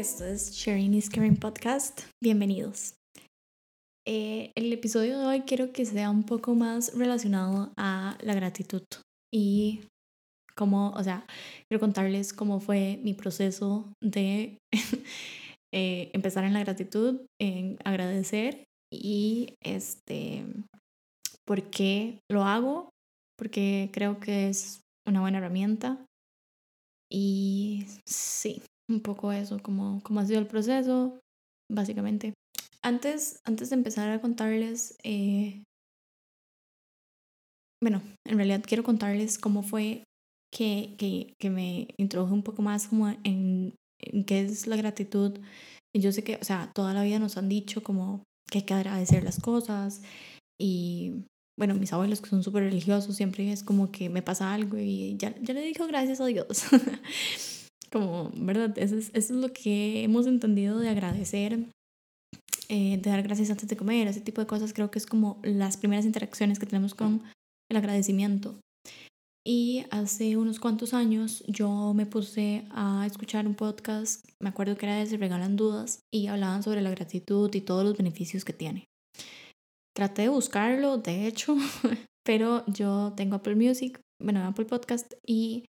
Esto es Sharing is Caring Podcast. Bienvenidos. Eh, el episodio de hoy quiero que sea un poco más relacionado a la gratitud y cómo, o sea, quiero contarles cómo fue mi proceso de eh, empezar en la gratitud, en agradecer y este, por qué lo hago, porque creo que es una buena herramienta. Y sí, un poco eso, como, como ha sido el proceso, básicamente. Antes, antes de empezar a contarles, eh, bueno, en realidad quiero contarles cómo fue que, que, que me introduje un poco más como en, en, qué es la gratitud. Y yo sé que, o sea, toda la vida nos han dicho como que hay que agradecer las cosas y bueno, mis abuelos que son súper religiosos siempre es como que me pasa algo y ya, ya le digo gracias a Dios. como, ¿verdad? Eso es, eso es lo que hemos entendido de agradecer, eh, de dar gracias antes de comer, ese tipo de cosas creo que es como las primeras interacciones que tenemos con el agradecimiento. Y hace unos cuantos años yo me puse a escuchar un podcast, me acuerdo que era de Se Regalan Dudas, y hablaban sobre la gratitud y todos los beneficios que tiene. Traté de buscarlo, de hecho, pero yo tengo Apple Music, bueno, Apple Podcast, y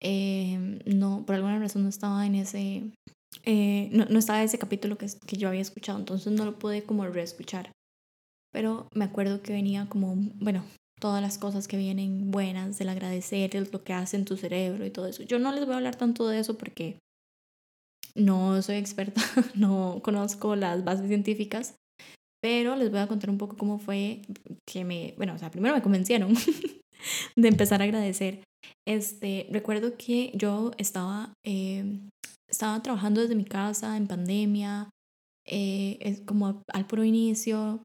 eh, no, por alguna razón no estaba en ese, eh, no, no, estaba ese capítulo que, que yo había escuchado, entonces no lo pude como reescuchar. Pero me acuerdo que venía como, bueno, todas las cosas que vienen buenas, del agradecer, lo que hace en tu cerebro y todo eso. Yo no les voy a hablar tanto de eso porque no soy experta, no conozco las bases científicas, pero les voy a contar un poco cómo fue que me, bueno, o sea, primero me convencieron de empezar a agradecer. Este, recuerdo que yo estaba, eh, estaba trabajando desde mi casa en pandemia, eh, es como al puro inicio,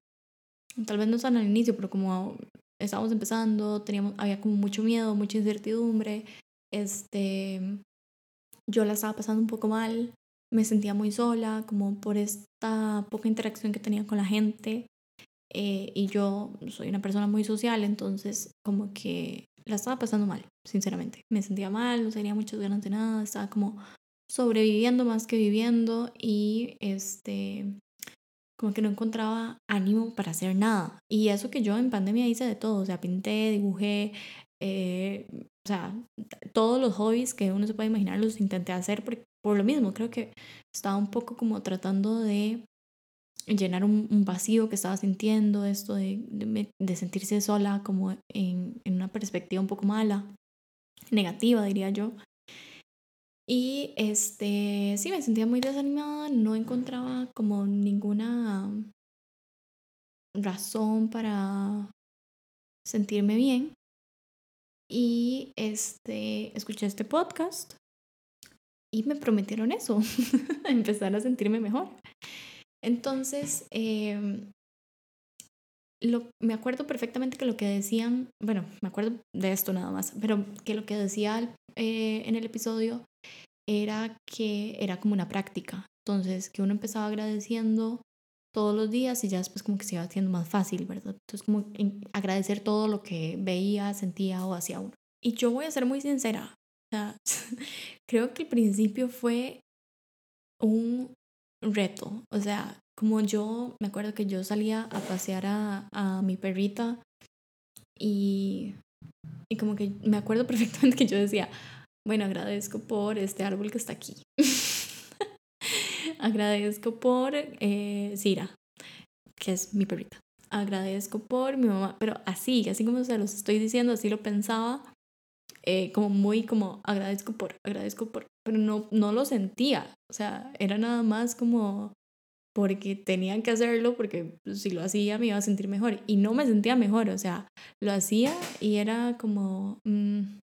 tal vez no tan al inicio, pero como estábamos empezando, teníamos, había como mucho miedo, mucha incertidumbre, este, yo la estaba pasando un poco mal, me sentía muy sola, como por esta poca interacción que tenía con la gente. Eh, y yo soy una persona muy social, entonces como que la estaba pasando mal, sinceramente. Me sentía mal, no tenía muchas ganas de nada, estaba como sobreviviendo más que viviendo y este como que no encontraba ánimo para hacer nada. Y eso que yo en pandemia hice de todo, o sea, pinté, dibujé, eh, o sea, todos los hobbies que uno se puede imaginar los intenté hacer por, por lo mismo, creo que estaba un poco como tratando de llenar un, vacío que estaba sintiendo, esto de, de, de sentirse sola como en, en una perspectiva un poco mala, negativa diría yo. Y este, sí, me sentía muy desanimada, no encontraba como ninguna razón para sentirme bien. Y este, escuché este podcast y me prometieron eso, empezar a sentirme mejor. Entonces, eh, lo, me acuerdo perfectamente que lo que decían, bueno, me acuerdo de esto nada más, pero que lo que decía eh, en el episodio era que era como una práctica. Entonces, que uno empezaba agradeciendo todos los días y ya después como que se iba haciendo más fácil, ¿verdad? Entonces, como agradecer todo lo que veía, sentía o hacía uno. Y yo voy a ser muy sincera. Creo que el principio fue un reto. O sea, como yo me acuerdo que yo salía a pasear a, a mi perrita y, y como que me acuerdo perfectamente que yo decía, bueno, agradezco por este árbol que está aquí. agradezco por eh, Cira, que es mi perrita. Agradezco por mi mamá, pero así, así como se los estoy diciendo, así lo pensaba, eh, como muy como agradezco por, agradezco por, pero no, no lo sentía, o sea, era nada más como porque tenían que hacerlo, porque si lo hacía me iba a sentir mejor y no me sentía mejor, o sea, lo hacía y era como, mmm,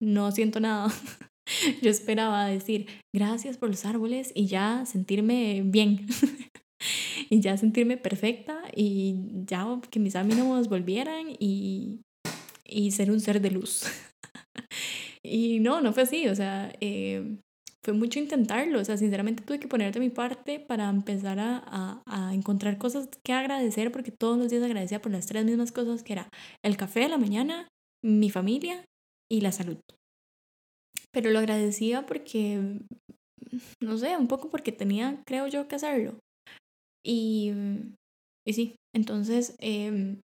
no siento nada. Yo esperaba decir gracias por los árboles y ya sentirme bien. y ya sentirme perfecta y ya que mis ánimos volvieran y, y ser un ser de luz. y no, no fue así, o sea, eh, fue mucho intentarlo, o sea, sinceramente tuve que poner de mi parte para empezar a, a, a, encontrar cosas que agradecer, porque todos los días agradecía por las tres mismas cosas, que era el café de la mañana, mi familia y la salud. Pero lo agradecía porque no sé, un poco porque tenía, creo yo, que hacerlo. Y, y sí, entonces em,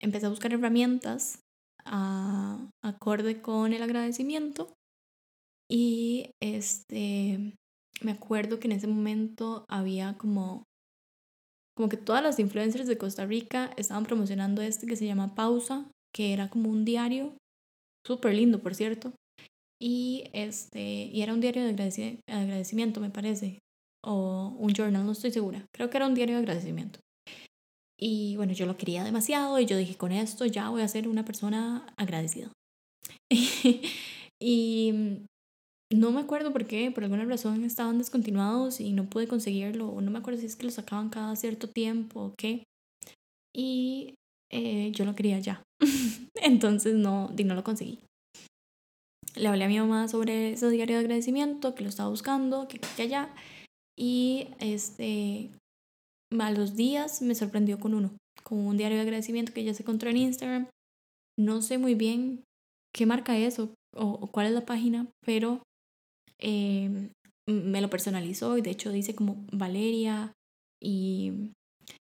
empecé a buscar herramientas a, acorde con el agradecimiento y este me acuerdo que en ese momento había como como que todas las influencers de Costa Rica estaban promocionando este que se llama Pausa, que era como un diario súper lindo, por cierto. Y este y era un diario de agradecimiento, me parece, o un journal, no estoy segura. Creo que era un diario de agradecimiento. Y bueno, yo lo quería demasiado y yo dije, con esto ya voy a ser una persona agradecida. y no me acuerdo por qué, por alguna razón estaban descontinuados y no pude conseguirlo, o no me acuerdo si es que lo sacaban cada cierto tiempo o qué. Y eh, yo lo quería ya. Entonces no, no lo conseguí. Le hablé a mi mamá sobre ese diario de agradecimiento, que lo estaba buscando, que, que allá. Y este, a los días me sorprendió con uno, con un diario de agradecimiento que ya se encontró en Instagram. No sé muy bien qué marca es o, o cuál es la página, pero eh, me lo personalizó y de hecho dice como Valeria y,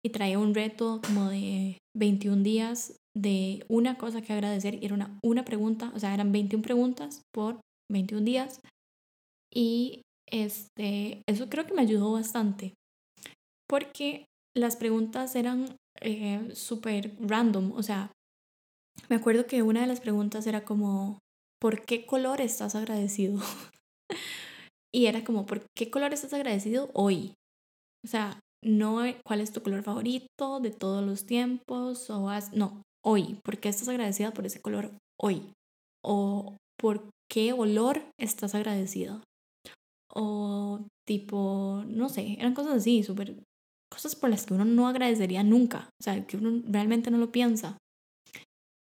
y traía un reto como de 21 días de una cosa que agradecer y era una, una pregunta, o sea, eran 21 preguntas por 21 días y este, eso creo que me ayudó bastante porque las preguntas eran eh, súper random, o sea, me acuerdo que una de las preguntas era como, ¿por qué color estás agradecido? y era como, ¿por qué color estás agradecido hoy? O sea, no cuál es tu color favorito de todos los tiempos o no, hoy, ¿por qué estás agradecida por ese color hoy? O ¿por qué olor estás agradecida? O tipo, no sé, eran cosas así, súper cosas por las que uno no agradecería nunca, o sea, que uno realmente no lo piensa.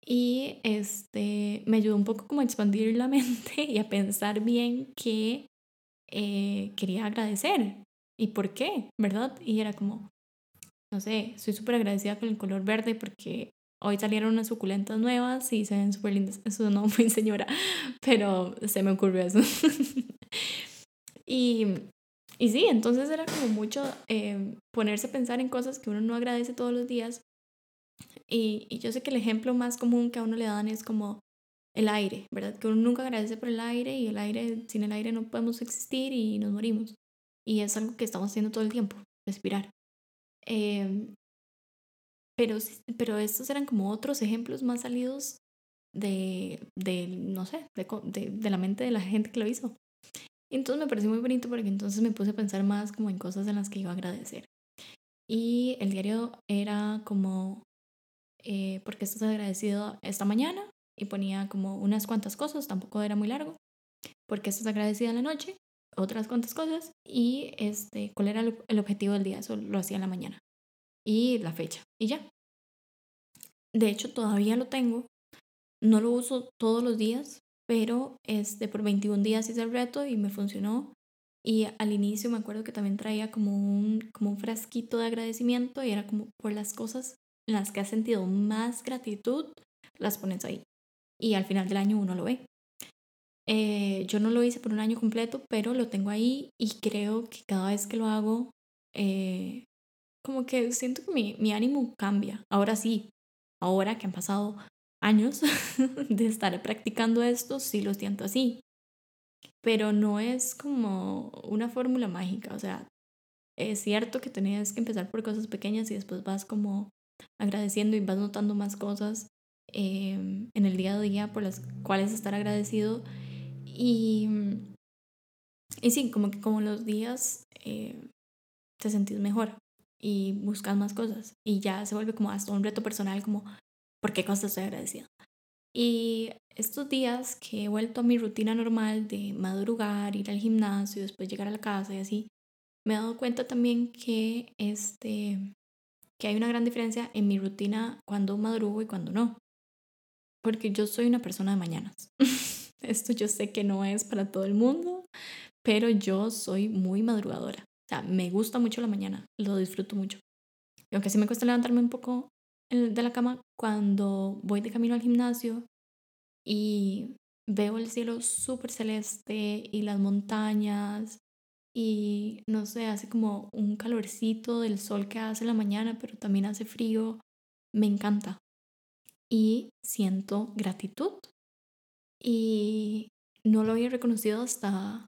Y este me ayudó un poco como a expandir la mente y a pensar bien qué eh, quería agradecer y por qué, ¿verdad? Y era como, no sé, estoy súper agradecida con el color verde porque hoy salieron unas suculentas nuevas y se ven súper lindas. Eso no fue señora, pero se me ocurrió eso. y y sí, entonces era como mucho eh, ponerse a pensar en cosas que uno no agradece todos los días. Y, y, yo sé que el ejemplo más común que a uno le dan es como el aire, ¿verdad? Que uno nunca agradece por el aire y el aire, sin el aire no podemos existir y nos morimos. Y es algo que estamos haciendo todo el tiempo, respirar. Eh, pero, pero estos eran como otros ejemplos más salidos de, de no sé, de, de la mente de la gente que lo hizo. Entonces me pareció muy bonito porque entonces me puse a pensar más como en cosas en las que iba a agradecer. Y el diario era como, eh, porque estás agradecido esta mañana? Y ponía como unas cuantas cosas, tampoco era muy largo. porque estás agradecida en la noche? Otras cuantas cosas. Y este, cuál era el objetivo del día, eso lo hacía en la mañana. Y la fecha. Y ya. De hecho, todavía lo tengo. No lo uso todos los días, pero este, por 21 días hice el reto y me funcionó. Y al inicio me acuerdo que también traía como un, como un frasquito de agradecimiento y era como por las cosas en las que has sentido más gratitud, las pones ahí. Y al final del año uno lo ve. Eh, yo no lo hice por un año completo, pero lo tengo ahí y creo que cada vez que lo hago, eh, como que siento que mi, mi ánimo cambia. Ahora sí, ahora que han pasado años de estar practicando esto, sí lo siento así. Pero no es como una fórmula mágica, o sea, es cierto que tenías que empezar por cosas pequeñas y después vas como agradeciendo y vas notando más cosas em, en el día a día por las cuales estar agradecido. Y, y sí, como que como los días eh, te sentís mejor y buscas más cosas y ya se vuelve como hasta un reto personal como por qué cosas estoy agradecida. Y estos días que he vuelto a mi rutina normal de madrugar, ir al gimnasio, después llegar a la casa y así, me he dado cuenta también que, este, que hay una gran diferencia en mi rutina cuando madrugo y cuando no. Porque yo soy una persona de mañanas. Esto yo sé que no es para todo el mundo, pero yo soy muy madrugadora. O sea, me gusta mucho la mañana, lo disfruto mucho. Y aunque sí me cuesta levantarme un poco de la cama cuando voy de camino al gimnasio y veo el cielo súper celeste y las montañas y no sé, hace como un calorcito del sol que hace en la mañana, pero también hace frío, me encanta. Y siento gratitud. Y no lo había reconocido hasta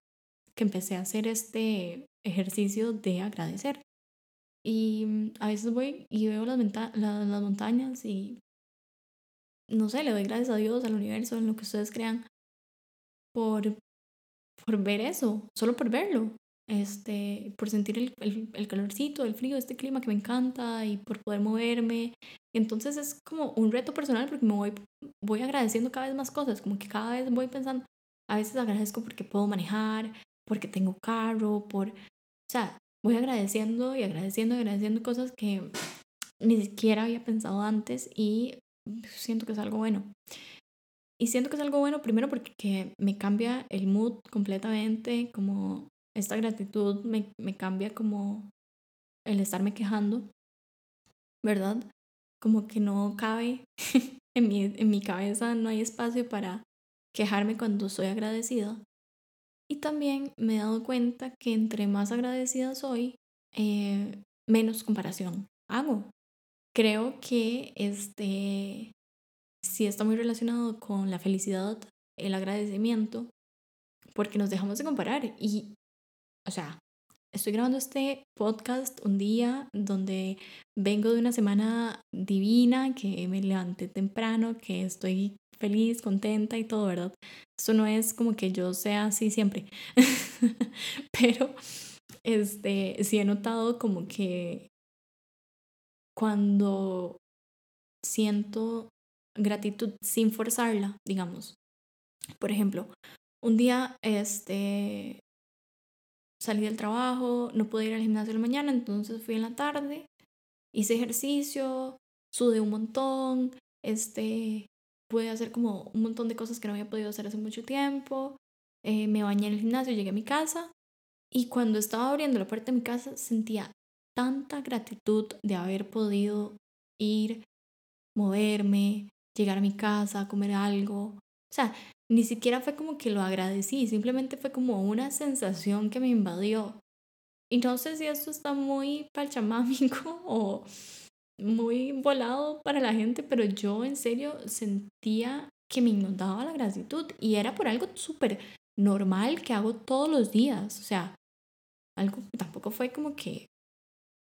que empecé a hacer este ejercicio de agradecer. Y a veces voy y veo las, las montañas y no sé, le doy gracias a Dios, al universo, en lo que ustedes crean, por, por ver eso, solo por verlo, este, por sentir el, el, el, calorcito, el frío, este clima que me encanta y por poder moverme. entonces es como un reto personal porque me voy, voy agradeciendo cada vez más cosas, como que cada vez voy pensando, a veces agradezco porque puedo manejar, porque tengo carro, por, o sea, voy agradeciendo y agradeciendo y agradeciendo cosas que ni siquiera había pensado antes y siento que es algo bueno. Y siento que es algo bueno primero porque me cambia el mood completamente, como esta gratitud me, me cambia como el estarme quejando, ¿verdad? Como que no cabe en mi, en mi cabeza, no hay espacio para quejarme cuando soy agradecida. Y también me he dado cuenta que entre más agradecida soy, eh, menos comparación hago creo que este sí está muy relacionado con la felicidad, el agradecimiento, porque nos dejamos de comparar. Y, o sea, estoy grabando este podcast un día donde vengo de una semana divina, que me levanté temprano, que estoy feliz, contenta y todo, ¿verdad? Eso no es como que yo sea así siempre, pero este, sí he notado como que cuando siento gratitud sin forzarla, digamos. Por ejemplo, un día este, salí del trabajo, no pude ir al gimnasio en la mañana, entonces fui en la tarde, hice ejercicio, sudé un montón, este, pude hacer como un montón de cosas que no había podido hacer hace mucho tiempo, eh, me bañé en el gimnasio, llegué a mi casa y cuando estaba abriendo la puerta de mi casa sentía tanta gratitud de haber podido ir, moverme, llegar a mi casa, comer algo. O sea, ni siquiera fue como que lo agradecí, simplemente fue como una sensación que me invadió. Y no sé si esto está muy palchamámico o muy volado para la gente, pero yo en serio sentía que me inundaba la gratitud y era por algo súper normal que hago todos los días. O sea, algo tampoco fue como que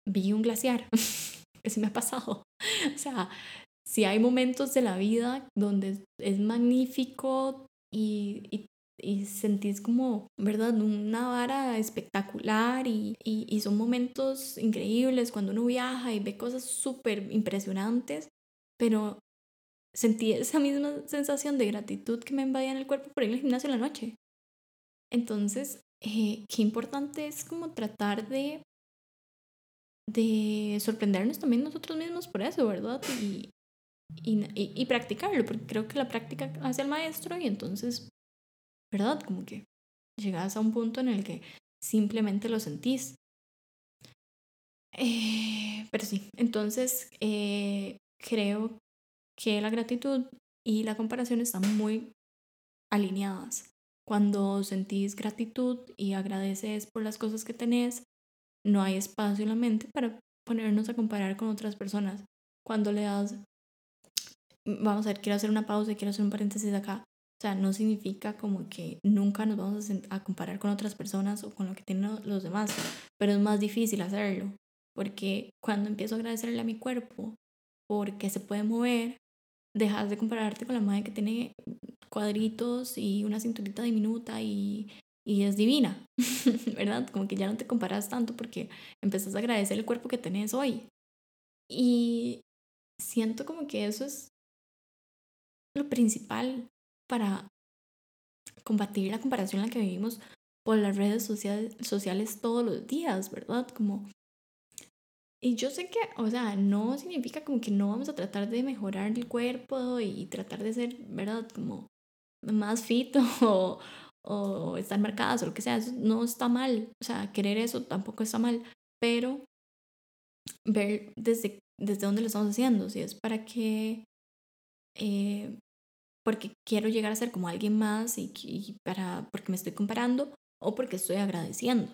vi un glaciar. Eso me ha pasado. O sea, si hay momentos de la vida donde es magnífico y, y sentís como, ¿verdad? Una vara espectacular y, y, y son momentos increíbles cuando uno viaja y ve cosas súper impresionantes, pero sentí esa misma sensación de gratitud que me invadía en el cuerpo por ir al gimnasio en la noche. Entonces, eh, qué importante es como tratar de de sorprendernos también nosotros mismos por eso, ¿verdad? Y, y, y, practicarlo, porque creo que la práctica hace al maestro y entonces, ¿verdad? Como que llegas a un punto en el que simplemente lo sentís. Eh, pero sí, entonces eh, creo que la gratitud y la comparación están muy alineadas. Cuando sentís gratitud y agradeces por las cosas que tenés, no hay espacio en la mente para ponernos a comparar con otras personas. Cuando le das, vamos a ver, quiero hacer una pausa y quiero hacer un paréntesis acá. Sea, no significa como que nunca nos vamos a, comparar con otras personas o con lo que tienen los demás, pero es más difícil hacerlo, porque cuando empiezo a agradecerle a mi cuerpo porque se puede mover, dejas de compararte con la madre que tiene cuadritos y una cinturita diminuta y y es divina, ¿verdad? Como que ya no te comparas tanto porque empezás a agradecer el cuerpo que tenés hoy. Y siento como que eso es lo principal para combatir la comparación en la que vivimos por las redes sociales, sociales todos los días, ¿verdad? Como... Y yo sé que, o sea, no significa como que no vamos a tratar de mejorar el cuerpo y tratar de ser, ¿verdad? Como más fit o, o estar marcadas o lo que sea, no está mal, o sea, querer eso tampoco está mal, pero ver desde, desde dónde lo estamos haciendo, si es para que, eh, porque quiero llegar a ser como alguien más y, y, para, porque me estoy comparando o porque estoy agradeciendo.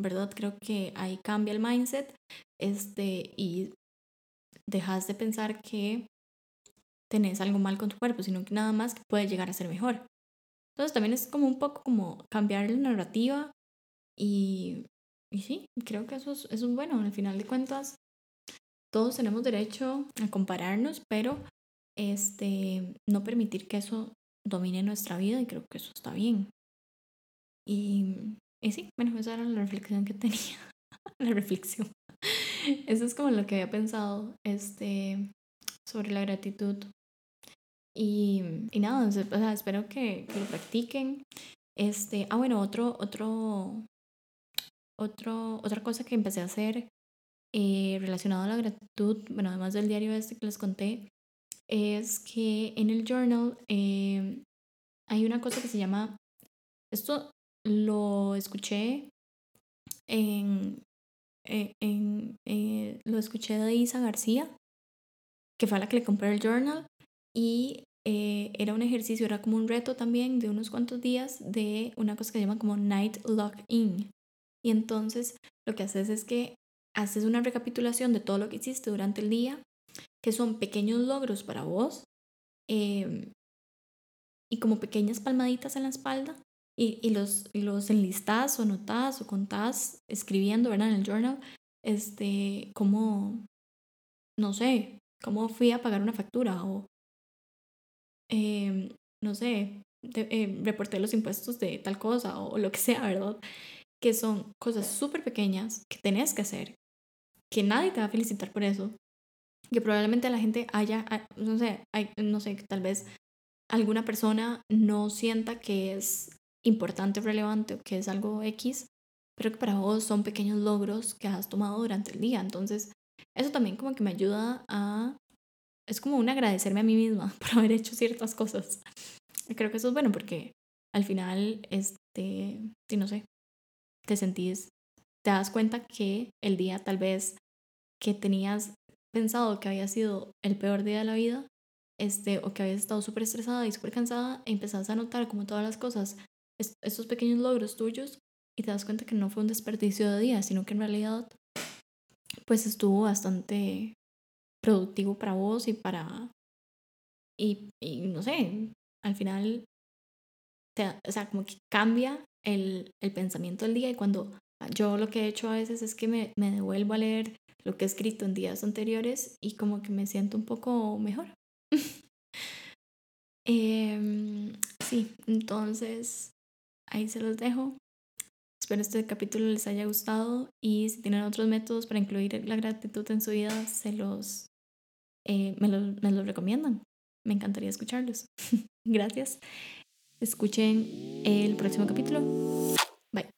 ¿verdad? Creo que ahí cambia el mindset este, y dejas de pensar que tenés algo mal con tu cuerpo, sino que nada más que puede llegar a ser mejor. Entonces también es como un poco como cambiar la narrativa y, y sí, creo que eso es, eso es bueno. Al final de cuentas, todos tenemos derecho a compararnos, pero este, no permitir que eso domine nuestra vida y creo que eso está bien. Y, y sí, bueno, esa era la reflexión que tenía. la reflexión. Eso es como lo que había pensado este, sobre la gratitud. Y, y nada, o sea, espero que, que, lo practiquen. Este, ah, bueno, otro, otro, otro, otra cosa que empecé a hacer eh, relacionado a la gratitud, bueno, además del diario este que les conté, es que en el journal eh, hay una cosa que se llama, esto lo escuché en, eh, en, eh, lo escuché de Isa García, que fue a la que le compré el journal, y era un ejercicio, era como un reto también de unos cuantos días de una cosa que se llama como Night Lock In. Y entonces lo que haces es que haces una recapitulación de todo lo que hiciste durante el día, que son pequeños logros para vos, em, y como pequeñas palmaditas en la espalda, y, y los, los enlistás o anotás o contás escribiendo, ¿verdad? En el journal, este, como, no sé, cómo fui a pagar una factura o, eh, no sé, eh, reporté los impuestos de tal cosa o, o lo que sea, ¿verdad? Que son cosas súper pequeñas que tenés que hacer, que nadie te va a felicitar por eso, que probablemente la gente haya, ah, no sé, hay, no sé, tal vez alguna persona no sienta que es importante o relevante o que es algo X, pero que para vos son pequeños logros que has tomado durante el día. Entonces, eso también como que me ayuda a... Es como un agradecerme a mí misma por haber hecho ciertas cosas. Creo que eso es bueno porque al final, este, si no sé, te sentís, te das cuenta que el día tal vez que tenías pensado que había sido el peor día de la vida, este, o que habías estado súper estresada y súper cansada, e empezás a notar como todas las cosas estos pequeños logros tuyos y te das cuenta que no fue un desperdicio de día, sino que en realidad pues estuvo bastante productivo para vos y para... Y, y no sé, al final, te, o sea, como que cambia el, el, pensamiento del día y cuando yo lo que he hecho a veces es que me, me devuelvo a leer lo que he escrito en días anteriores y como que me siento un poco mejor. eh, sí, entonces ahí se los dejo. Espero este capítulo les haya gustado y si tienen otros métodos para incluir la gratitud en su vida, se los, eh, me, los, me los recomiendan. Me encantaría escucharlos. Gracias. Escuchen el próximo capítulo. Bye.